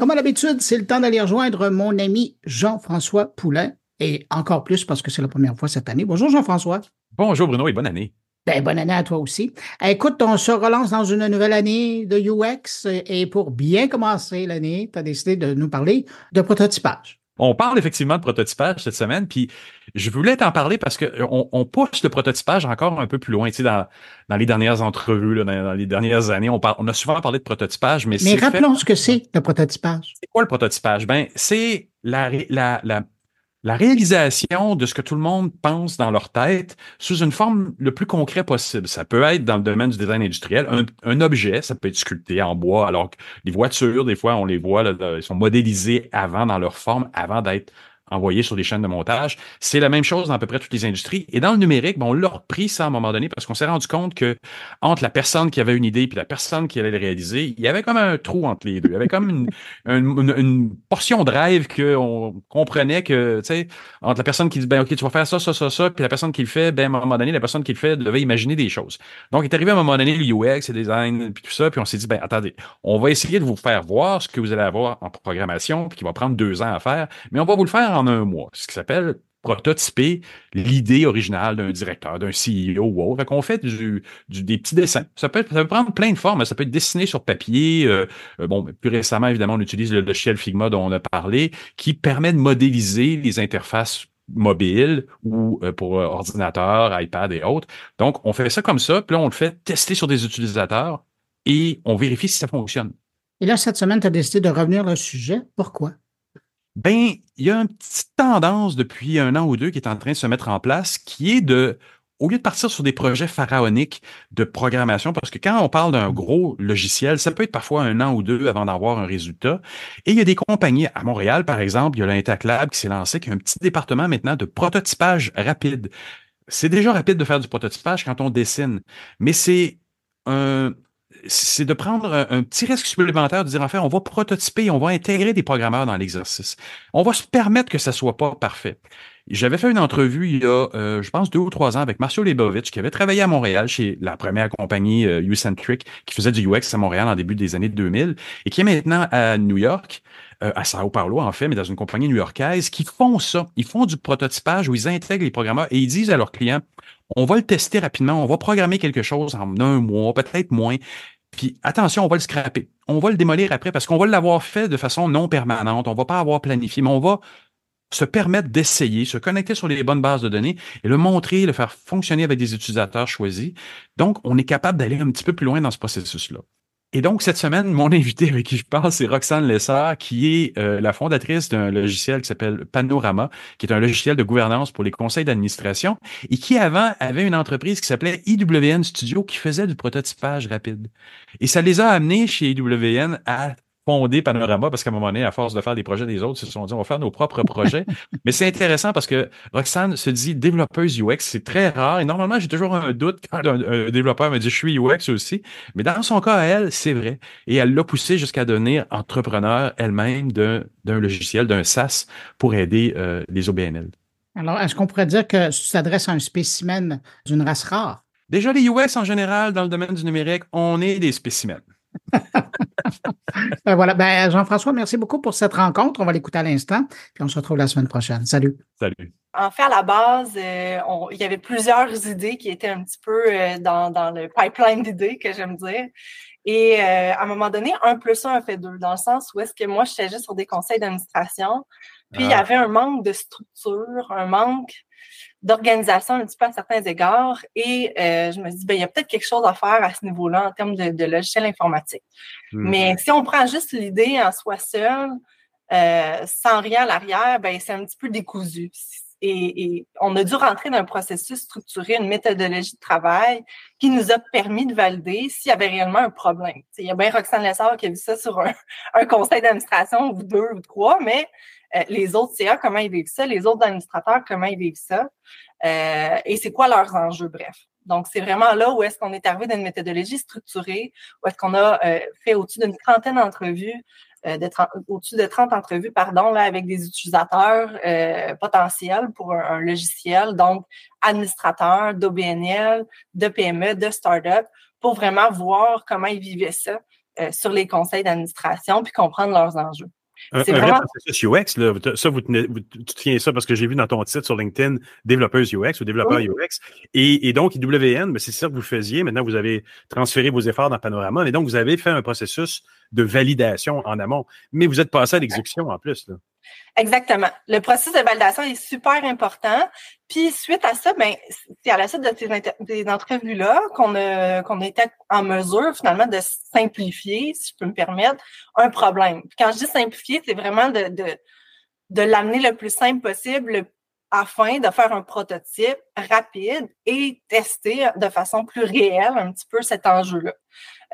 Comme à l'habitude, c'est le temps d'aller rejoindre mon ami Jean-François Poulain, et encore plus parce que c'est la première fois cette année. Bonjour Jean-François. Bonjour Bruno et bonne année. Ben, bonne année à toi aussi. Écoute, on se relance dans une nouvelle année de UX et pour bien commencer l'année, tu as décidé de nous parler de prototypage. On parle effectivement de prototypage cette semaine, puis je voulais t'en parler parce qu'on on pousse le prototypage encore un peu plus loin. Tu sais, dans, dans les dernières entrevues, là, dans, les dernières années, on, parle, on a souvent parlé de prototypage, mais Mais rappelons ce que c'est le prototypage. C'est quoi le prototypage? Ben, c'est la, la, la la réalisation de ce que tout le monde pense dans leur tête sous une forme le plus concret possible. Ça peut être dans le domaine du design industriel, un, objet, ça peut être sculpté en bois, alors que les voitures, des fois, on les voit, là, ils sont modélisés avant dans leur forme, avant d'être envoyés sur des chaînes de montage. C'est la même chose dans à peu près toutes les industries. Et dans le numérique, bon, on l'a repris ça à un moment donné parce qu'on s'est rendu compte que entre la personne qui avait une idée et la personne qui allait le réaliser, il y avait comme un trou entre les deux. Il y avait comme une, une, une, portion de rêve qu'on comprenait que, tu sais, entre la personne qui dit, ben, OK, tu vas faire ça, ça, ça, ça, puis la personne qui le fait, ben, à un moment donné, la personne qui le fait devait imaginer des choses. Donc, il est arrivé à un moment donné le UX, le design, puis tout ça, puis on s'est dit, ben, attendez, on va essayer de vous faire voir ce que vous allez avoir en programmation, puis qui va prendre deux ans à faire, mais on va vous le faire en un mois, ce qui s'appelle prototyper l'idée originale d'un directeur, d'un CEO ou autre. Fait qu'on fait du, des petits dessins. Ça peut, prendre plein de formes. Ça peut être dessiné sur papier. Euh, euh, bon, plus récemment, évidemment, on utilise le logiciel Figma dont on a parlé, qui permet de modéliser les interfaces mobiles ou euh, pour ordinateur, iPad et autres. Donc, on fait ça comme ça, puis là, on le fait tester sur des utilisateurs et on vérifie si ça fonctionne. Et là, cette semaine, tu as décidé de revenir au sujet. Pourquoi? Ben, il y a une petite tendance depuis un an ou deux qui est en train de se mettre en place, qui est de, au lieu de partir sur des projets pharaoniques de programmation, parce que quand on parle d'un gros logiciel, ça peut être parfois un an ou deux avant d'avoir un résultat. Et il y a des compagnies, à Montréal, par exemple, il y a l'Intaclab qui s'est lancé, qui a un petit département maintenant de prototypage rapide. C'est déjà rapide de faire du prototypage quand on dessine, mais c'est un, c'est de prendre un, petit risque supplémentaire, de dire en fait, on va prototyper, on va intégrer des programmeurs dans l'exercice. On va se permettre que ça soit pas parfait. J'avais fait une entrevue il y a, euh, je pense, deux ou trois ans avec Marcio Lebovitch, qui avait travaillé à Montréal chez la première compagnie euh, Ucentric, qui faisait du UX à Montréal en début des années 2000, et qui est maintenant à New York, euh, à Sao Paulo en fait, mais dans une compagnie new-yorkaise, qui font ça. Ils font du prototypage où ils intègrent les programmeurs et ils disent à leurs clients, on va le tester rapidement, on va programmer quelque chose en un mois, peut-être moins. Puis attention, on va le scraper. On va le démolir après parce qu'on va l'avoir fait de façon non permanente. On va pas avoir planifié, mais on va se permettre d'essayer, se connecter sur les bonnes bases de données et le montrer, le faire fonctionner avec des utilisateurs choisis. Donc, on est capable d'aller un petit peu plus loin dans ce processus-là. Et donc, cette semaine, mon invité avec qui je parle, c'est Roxane Lessard, qui est euh, la fondatrice d'un logiciel qui s'appelle Panorama, qui est un logiciel de gouvernance pour les conseils d'administration, et qui avant avait une entreprise qui s'appelait IWN Studio, qui faisait du prototypage rapide. Et ça les a amenés chez IWN à fondé Panorama parce qu'à un moment donné, à force de faire des projets des autres, ils se sont dit on va faire nos propres projets. Mais c'est intéressant parce que Roxane se dit développeuse UX, c'est très rare. Et normalement, j'ai toujours un doute quand un, développeur me dit je suis UX aussi. Mais dans son cas, elle, c'est vrai. Et elle l'a poussé jusqu'à devenir entrepreneur elle-même d'un logiciel, d'un SaaS pour aider euh, les OBNL. Alors, est-ce qu'on pourrait dire que tu t'adresses à un spécimen d'une race rare? Déjà, les UX en général, dans le domaine du numérique, on est des spécimens. ben voilà. Ben, Jean-François, merci beaucoup pour cette rencontre. On va l'écouter à l'instant, puis on se retrouve la semaine prochaine. Salut. Salut. En fait, à la base, euh, il y avait plusieurs idées qui étaient un petit peu euh, dans, dans, le pipeline d'idées, que j'aime dire. Et euh, à un moment donné, un plus un fait deux, dans le sens où est-ce que moi, je juste sur des conseils d'administration, puis il y ah. avait un manque de structure, un manque d'organisation un petit peu à certains égards. Et euh, je me dis, ben, il y a peut-être quelque chose à faire à ce niveau-là en termes de, de logiciel informatique. Mais mhm. si on prend juste l'idée en soi seule, euh, sans rien à l'arrière, ben, c'est un petit peu décousu. Et, on a dû rentrer dans un processus structuré, une méthodologie de travail qui nous a permis de valider s'il y avait réellement un problème. il y a bien Roxane Lessard qui a vu ça sur un, un conseil d'administration ou deux ou trois, mais euh, les autres CA, comment ils vivent ça, les autres administrateurs, comment ils vivent ça, euh, et c'est quoi leurs enjeux, bref. Donc, c'est vraiment là où est-ce qu'on est arrivé dans une méthodologie structurée, où est-ce qu'on a euh, fait au-dessus d'une trentaine d'entrevues, au-dessus de 30 entrevues, pardon, là, avec des utilisateurs potentiels pour un, logiciel, donc administrateurs d'OBNL, de PME, de start-up, pour vraiment voir comment ils vivaient ça, euh, sur les conseils d'administration puis comprendre leurs enjeux. Un, vrai processus UX, là, ça, vous, tenez, tu tiens ça parce que j'ai vu dans ton titre sur LinkedIn développeuse UX ou développeur UX. Et, et, donc, IWN, c'est ça que vous faisiez. Maintenant, vous avez transféré vos efforts dans Panorama. Et donc, vous avez fait un processus de validation en amont. Mais vous êtes passé à l'exécution en plus. Là. Exactement. Le processus de validation est super important. Puis suite à ça, ben, c'est à la suite de ces, entrevues-là qu'on a, qu'on était en mesure finalement de simplifier, si je peux me permettre, un problème. quand je dis simplifier, c'est vraiment de, de, de l'amener le plus simple possible afin de faire un prototype rapide et tester de façon plus réelle un petit peu cet enjeu-là.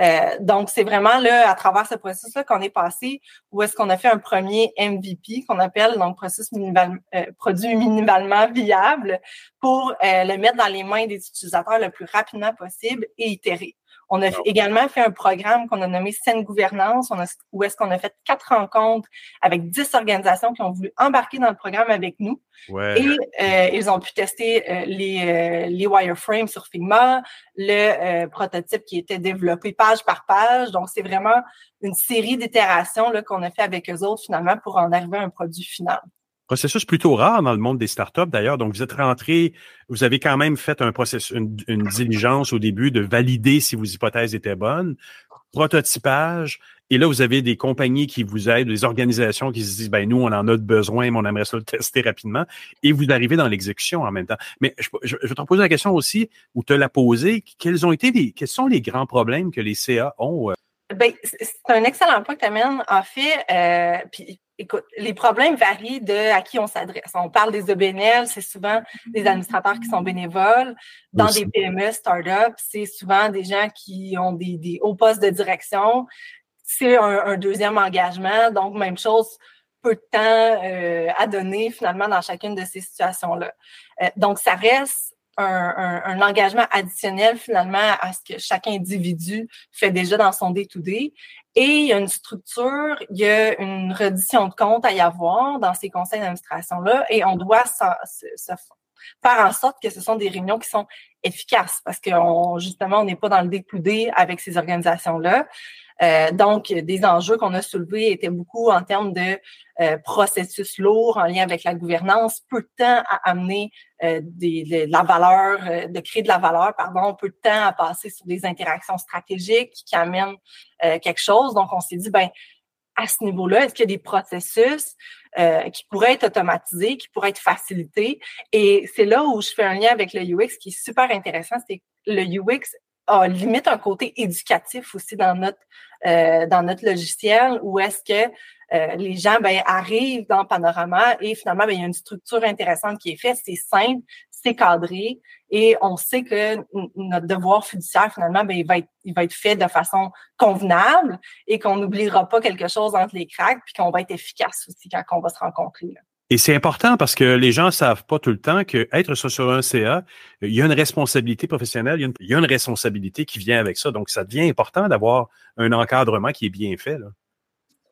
Euh, donc, c'est vraiment là, à travers ce processus-là qu'on est passé où est-ce qu'on a fait un premier MVP qu'on appelle donc processus minimal, euh, produit minimalement viable pour euh, le mettre dans les mains des utilisateurs le plus rapidement possible et itérer. On a également fait un programme qu'on a nommé Saine Gouvernance, on a, où est-ce qu'on a fait quatre rencontres avec dix organisations qui ont voulu embarquer dans le programme avec nous. Ouais. Et euh, ils ont pu tester euh, les, euh, les wireframes sur Figma, le prototype qui était développé page par page. Donc, c'est vraiment une série d'itérations qu'on a fait avec eux autres finalement pour en arriver à un produit final. Processus plutôt rare dans le monde des startups d'ailleurs. Donc, vous êtes rentré, vous avez quand même fait un processus, une, diligence au début de valider si vos hypothèses étaient bonnes, prototypage, et là, vous avez des compagnies qui vous aident, des organisations qui se disent, ben nous, on en a besoin, mais on aimerait ça le tester rapidement, et vous arrivez dans l'exécution en même temps. Mais je, vais te poser la question aussi, ou te la poser, quels ont été les, quels sont les grands problèmes que les CA ont? Euh? Ben, c'est un excellent point que tu amènes. En fait, euh, puis écoute, les problèmes varient de à qui on s'adresse. On parle des EBNL, c'est souvent des administrateurs qui sont bénévoles. Dans des PME, startups, c'est souvent des gens qui ont des, des hauts postes de direction. C'est un, deuxième engagement. Donc, même chose, peu de temps euh, à donner finalement dans chacune de ces situations-là. Euh, donc, ça reste un, un, engagement additionnel finalement à ce que chaque individu fait déjà dans son day-to-day. Et il y a une structure, il y a une reddition de compte à y avoir dans ces conseils d'administration-là et on doit se, faire en sorte que ce sont des réunions qui sont efficaces parce que justement, on n'est pas dans le day-to-day avec ces organisations-là. Euh, donc, des enjeux qu'on a soulevés étaient beaucoup en termes de euh, processus lourds en lien avec la gouvernance, peu de temps à amener euh, des, de, la valeur, de créer de la valeur, pardon, peu de temps à passer sur des interactions stratégiques qui amènent quelque chose. Donc, on s'est dit, ben à ce niveau-là, est-ce qu'il y a des processus qui pourraient être automatisés, qui pourraient être facilités? Et c'est là où je fais un lien avec le UX qui est super intéressant, c'est le UX a limite un côté éducatif aussi dans notre euh, dans notre logiciel où est-ce que euh, les gens ben, arrivent dans Panorama et finalement ben, il y a une structure intéressante qui est faite, c'est simple, c'est cadré et on sait que notre devoir fiduciaire finalement ben, il va être il va être fait de façon convenable et qu'on n'oubliera pas quelque chose entre les cracks puis qu'on va être efficace aussi quand on va se rencontrer. Et c'est important parce que les gens savent pas tout le temps qu'être sur un CA, il y a une responsabilité professionnelle, il y, a une, responsabilité qui vient avec ça. Donc, ça devient important d'avoir un encadrement qui est bien fait. Là.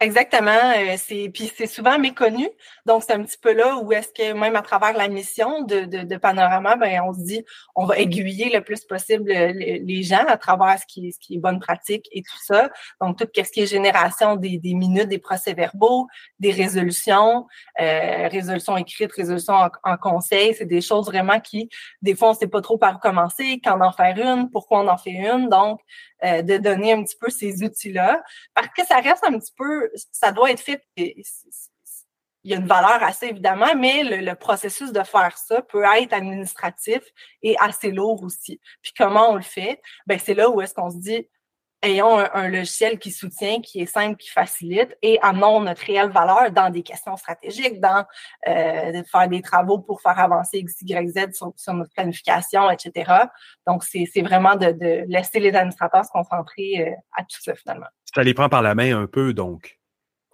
Exactement. Euh, c'est puis c'est souvent méconnu. Donc c'est un petit peu là où est-ce que même à travers la mission de, de, de, Panorama, ben on se dit on va aiguiller le plus possible les, gens à travers ce qui, ce qui est bonne pratique et tout ça. Donc tout ce qui est génération des, des minutes, des procès-verbaux, des résolutions, euh, résolutions écrites, résolutions en, en conseil, c'est des choses vraiment qui des fois on sait pas trop par où commencer, quand en faire une, pourquoi on en fait une. Donc euh, de donner un petit peu ces outils-là, parce que ça reste un petit peu, ça doit être fait. Il y a une valeur assez évidemment, mais le, processus de faire ça peut être administratif et assez lourd aussi. Puis comment on le fait? Ben c'est là où est-ce qu'on se dit, ayons un, logiciel qui soutient, qui est simple, qui facilite et amenons notre réelle valeur dans des questions stratégiques, dans euh, faire des travaux pour faire avancer X, Y, Z sur, notre planification, etc. Donc, c'est vraiment de, laisser les administrateurs se concentrer euh, à tout ça finalement. Ça les prend par la main un peu, donc.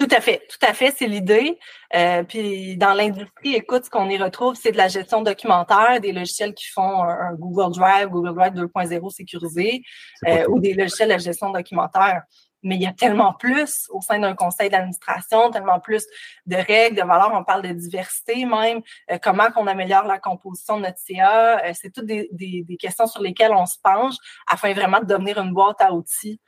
Tout à fait, tout à fait, c'est l'idée. Euh, puis dans l'industrie, écoute, ce qu'on y retrouve, c'est de la gestion documentaire, des logiciels qui font un, Google Drive, Google Drive 2.0 sécurisé, euh, ou des logiciels de gestion documentaire. Mais il y a tellement plus au sein d'un conseil d'administration, tellement plus de règles, de valeurs. On parle de diversité même, euh, comment qu'on améliore la composition de notre CA. c'est toutes des, des, des questions sur lesquelles on se penche afin vraiment de devenir une boîte à outils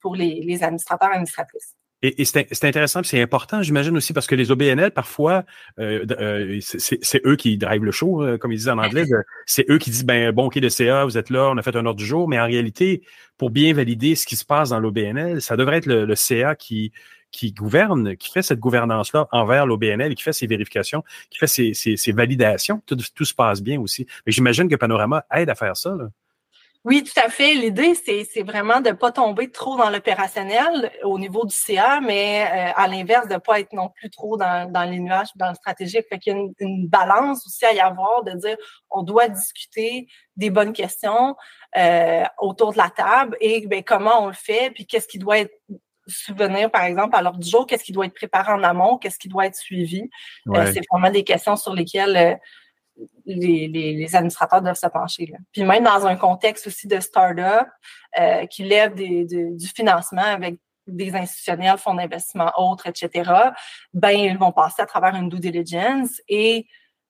pour les, les administrateurs et administratrices. Et, c'est intéressant, c'est important, j'imagine aussi, parce que les OBNL, parfois, euh, euh, c'est eux qui drivent le show, euh, comme ils disent en anglais. c'est eux qui disent, ben bon, OK, le CA, vous êtes là, on a fait un ordre du jour, mais en réalité, pour bien valider ce qui se passe dans l'OBNL, ça devrait être le, CA qui, qui gouverne, qui fait cette gouvernance-là envers l'OBNL, qui fait ses vérifications, qui fait ses, ses, validations. Tout, tout, se passe bien aussi. Mais j'imagine que Panorama aide à faire ça. Là. Oui, tout à fait. L'idée, c'est vraiment de ne pas tomber trop dans l'opérationnel au niveau du CA, mais euh, à l'inverse, de ne pas être non plus trop dans, dans les nuages, dans le stratégique. Fait qu'il y a une, balance aussi à y avoir, de dire on doit discuter des bonnes questions euh, autour de la table et ben, comment on le fait, puis qu'est-ce qui doit être souvenir, par exemple, à l'ordre du jour, qu'est-ce qui doit être préparé en amont, qu'est-ce qui doit être suivi. Euh, c'est vraiment des questions sur lesquelles les, administrateurs doivent se pencher. Puis même dans un contexte aussi de start-up euh, qui lève du financement avec des institutionnels, fonds d'investissement autres, etc., ben ils vont passer à travers une due diligence et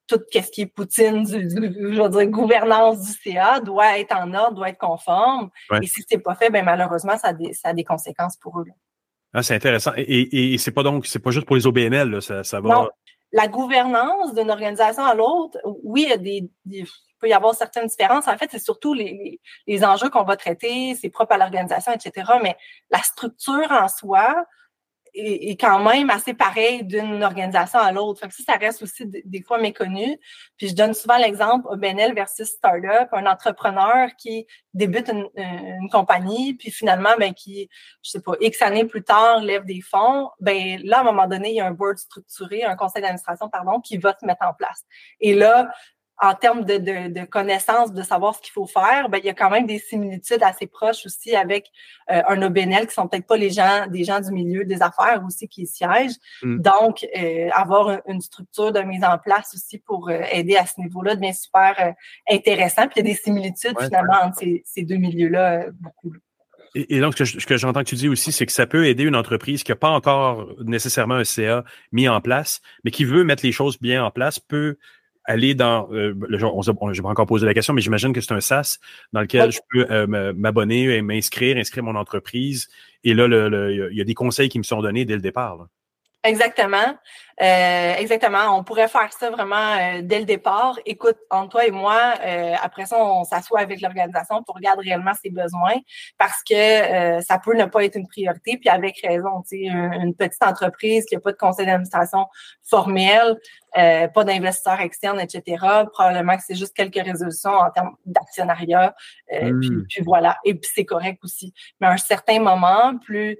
tout ce qui est poutine du, je veux dire, gouvernance du CA doit être en ordre, doit être conforme. Et si c'est pas fait, ben malheureusement, ça a des, ça a des conséquences pour eux. Ah, c'est intéressant. Et, et, c'est pas donc, c'est pas juste pour les OBNL, ça, ça va la gouvernance d'une organisation à l'autre, oui, il y a des, peut y avoir certaines différences. En fait, c'est surtout les enjeux qu'on va traiter, c'est propre à l'organisation, etc. Mais la structure en soi, est, quand même assez pareil d'une organisation à l'autre. Ça, ça reste aussi des fois méconnu. Puis je donne souvent l'exemple OBNL versus startup, un entrepreneur qui débute une, une, compagnie, puis finalement, ben, qui, je sais pas, X années plus tard, lève des fonds, ben là, à un moment donné, il y a un board structuré, un conseil d'administration, pardon, qui va se mettre en place. Et là, en termes de, de, de connaissances, de savoir ce qu'il faut faire, ben, il y a quand même des similitudes assez proches aussi avec euh, un OBNL qui sont peut-être pas les gens, des gens du milieu des affaires aussi qui y siègent. Mm. Donc, euh, avoir une structure de mise en place aussi pour euh, aider à ce niveau-là devient super intéressant. Puis il y a des similitudes finalement entre ces, ces deux milieux-là beaucoup. Et, donc, ce que j'entends que tu dis aussi, c'est que ça peut aider une entreprise qui n'a pas encore nécessairement un CA mis en place, mais qui veut mettre les choses bien en place, peut aller dans, euh, on, je pas encore posé la question, mais j'imagine que c'est un SaaS dans lequel je peux euh, m'abonner et m'inscrire, inscrire mon entreprise. Et là, il y a des conseils qui me sont donnés dès le départ. Exactement. Euh, exactement. On pourrait faire ça vraiment euh, dès le départ. Écoute, entre toi et moi, euh, après ça, on s'assoit avec l'organisation pour regarder réellement ses besoins parce que ça peut ne pas être une priorité. Puis avec raison, tu sais, une, petite entreprise qui n'a pas de conseil d'administration formel, pas d'investisseurs externes, etc. Probablement que c'est juste quelques résolutions en termes d'actionnariat. Puis, hmm. puis, voilà. Et puis c'est correct aussi. Mais à un certain moment, plus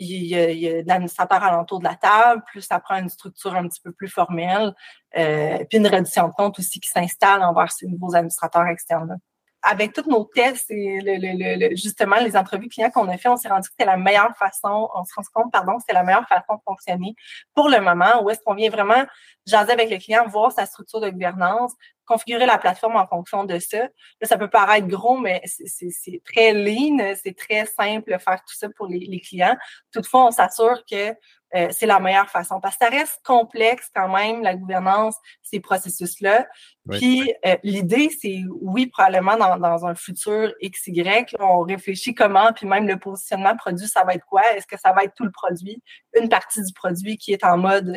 il y a, il y a l'administrateur alentour de la table, plus ça prend une structure un petit peu plus formelle, euh, puis une réduction de compte aussi qui s'installe envers ces nouveaux administrateurs externes. Avec tous nos tests et le, justement les entrevues clients qu'on a fait, on s'est rendu que c'était la meilleure façon, on se rend compte, pardon, c'est la meilleure façon de fonctionner pour le moment, où est-ce qu'on vient vraiment jaser avec le client, voir sa structure de gouvernance, configurer la plateforme en fonction de ça. Là, ça peut paraître gros, mais c'est très lean, c'est très simple de faire tout ça pour les, les clients. Toutefois, on s'assure que euh, c'est la meilleure façon. Parce que ça reste complexe quand même, la gouvernance, ces processus-là. Puis euh, l'idée, c'est oui, probablement dans, dans un futur XY, on réfléchit comment, puis même le positionnement produit, ça va être quoi? Est-ce que ça va être tout le produit? Une partie du produit qui est en mode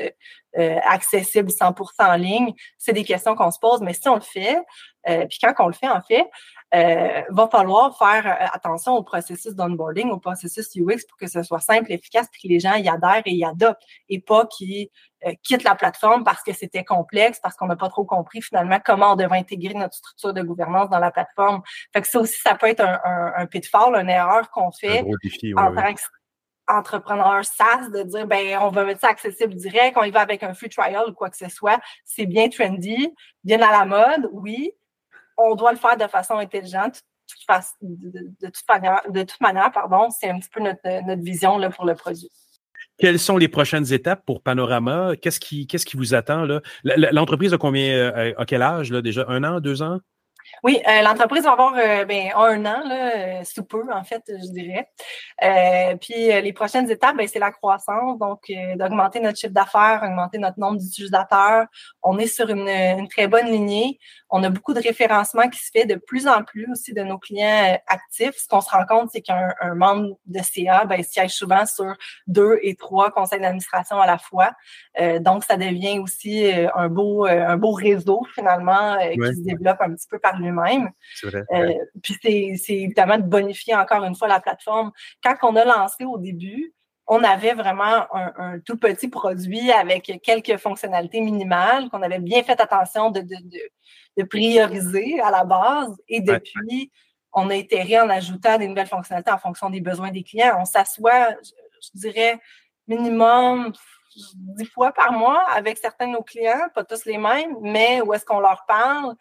euh, accessible 100% en ligne? C'est des questions qu'on se pose, mais si on le fait, puis quand on le fait, en fait, euh, va falloir faire euh, attention au processus d'onboarding, au processus UX pour que ce soit simple, efficace, puis que les gens y adhèrent et y adoptent, et pas qu'ils euh, quittent la plateforme parce que c'était complexe, parce qu'on n'a pas trop compris finalement comment on devait intégrer notre structure de gouvernance dans la plateforme. Fait que ça aussi, ça peut être un, un, un pitfall, une erreur qu'on fait en tant qu'entrepreneur SaaS de dire ben on va mettre ça accessible direct, on y va avec un free trial ou quoi que ce soit. C'est bien trendy, bien à la mode, oui, on doit le faire de façon intelligente. De, toute manière, de toute manière, pardon, c'est un petit peu notre, vision là, pour le produit. Quelles sont les prochaines étapes pour Panorama? Qu'est-ce qui, qui vous attend? L'entreprise a combien, euh, à quel âge là, déjà? Un an, deux ans? Oui, euh, l'entreprise va avoir euh, ben, un an, là, euh, sous peu, en fait, je dirais. puis les prochaines étapes, ben, c'est la croissance, donc d'augmenter notre chiffre d'affaires, augmenter notre nombre d'utilisateurs. On est sur une, une, très bonne lignée. On a beaucoup de référencement qui se fait de plus en plus aussi de nos clients actifs. Ce qu'on se rend compte, c'est qu'un membre de CA ben, siège souvent sur deux et trois conseils d'administration à la fois. donc, ça devient aussi un beau, un beau réseau finalement qui se développe un petit peu par lui même euh, puis c'est évidemment de bonifier encore une fois la plateforme. Quand on a lancé au début, on avait vraiment un, tout petit produit avec quelques fonctionnalités minimales qu'on avait bien fait attention de, de, prioriser à la base. Et depuis, on a itéré en ajoutant des nouvelles fonctionnalités en fonction des besoins des clients. On s'assoit, je, dirais, minimum dix fois par mois avec certains de nos clients, pas tous les mêmes, mais où est-ce qu'on leur parle,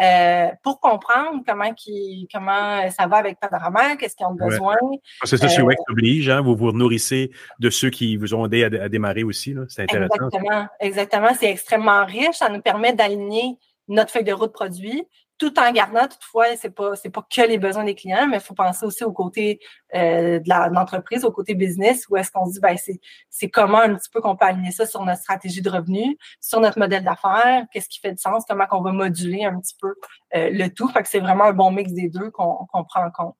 euh, pour comprendre comment qui, comment ça va avec Panorama, qu'est-ce qu'ils ont besoin. C'est ça, chez euh, WEX oblige, hein, vous vous nourrissez de ceux qui vous ont aidé à, démarrer aussi. C'est intéressant. Exactement, exactement. C'est extrêmement riche. Ça nous permet d'aligner notre feuille de route produit tout en gardant toutefois, c'est pas c'est pas que les besoins des clients, mais il faut penser aussi au côté euh, de l'entreprise, au côté business, où est-ce qu'on se dit ben c'est c'est comment un petit peu qu'on peut aligner ça sur notre stratégie de revenus, sur notre modèle d'affaires, qu'est-ce qui fait du sens, comment qu'on va moduler un petit peu euh, le tout. Fait que c'est vraiment un bon mix des deux qu'on qu'on prend en compte.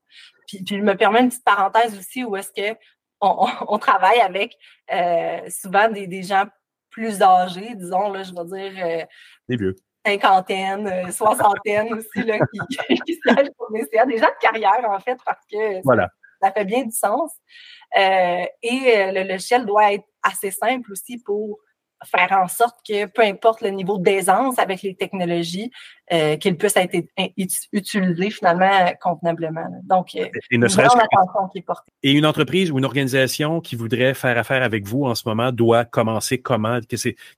Puis, puis je me permet une petite parenthèse aussi où est-ce que on, on, travaille avec euh, souvent des, des gens plus âgés, disons, là, je vais dire. Euh, des vieux cinquantaine, euh, soixantaine aussi, là, qui, qui siègent pour des gens de carrière, en fait, parce que ça, fait bien du sens. Euh, et euh, le logiciel doit être assez simple aussi pour faire en sorte que peu importe le niveau d'aisance avec les technologies, euh, qu'il puisse être utilisé finalement convenablement. Donc, et, ne serait qui est portée. Et une entreprise ou une organisation qui voudrait faire affaire avec vous en ce moment doit commencer comment?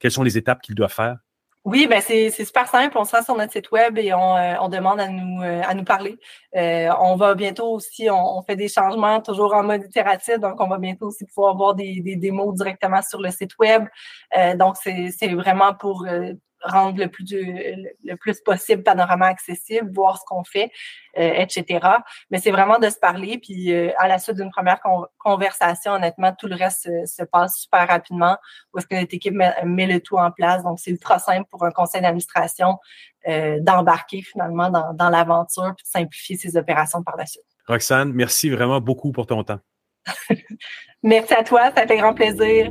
Quelles sont les étapes qu'il doit faire? Oui, ben c'est super simple. On se rend sur notre site web et on, euh, on demande à nous euh, à nous parler. Euh, on va bientôt aussi, on, fait des changements toujours en mode itératif, donc on va bientôt aussi pouvoir voir des, des démos directement sur le site web. donc c'est vraiment pour rendre le plus, le plus possible panorama accessible, voir ce qu'on fait, euh, etc. Mais c'est vraiment de se parler. Puis euh, à la suite d'une première conversation, honnêtement, tout le reste se, passe super rapidement. Où est-ce que notre équipe met, le tout en place. Donc, c'est ultra simple pour un conseil d'administration euh, d'embarquer finalement dans, dans l'aventure puis de simplifier ses opérations par la suite. Roxane, merci vraiment beaucoup pour ton temps. merci à toi, ça fait grand plaisir.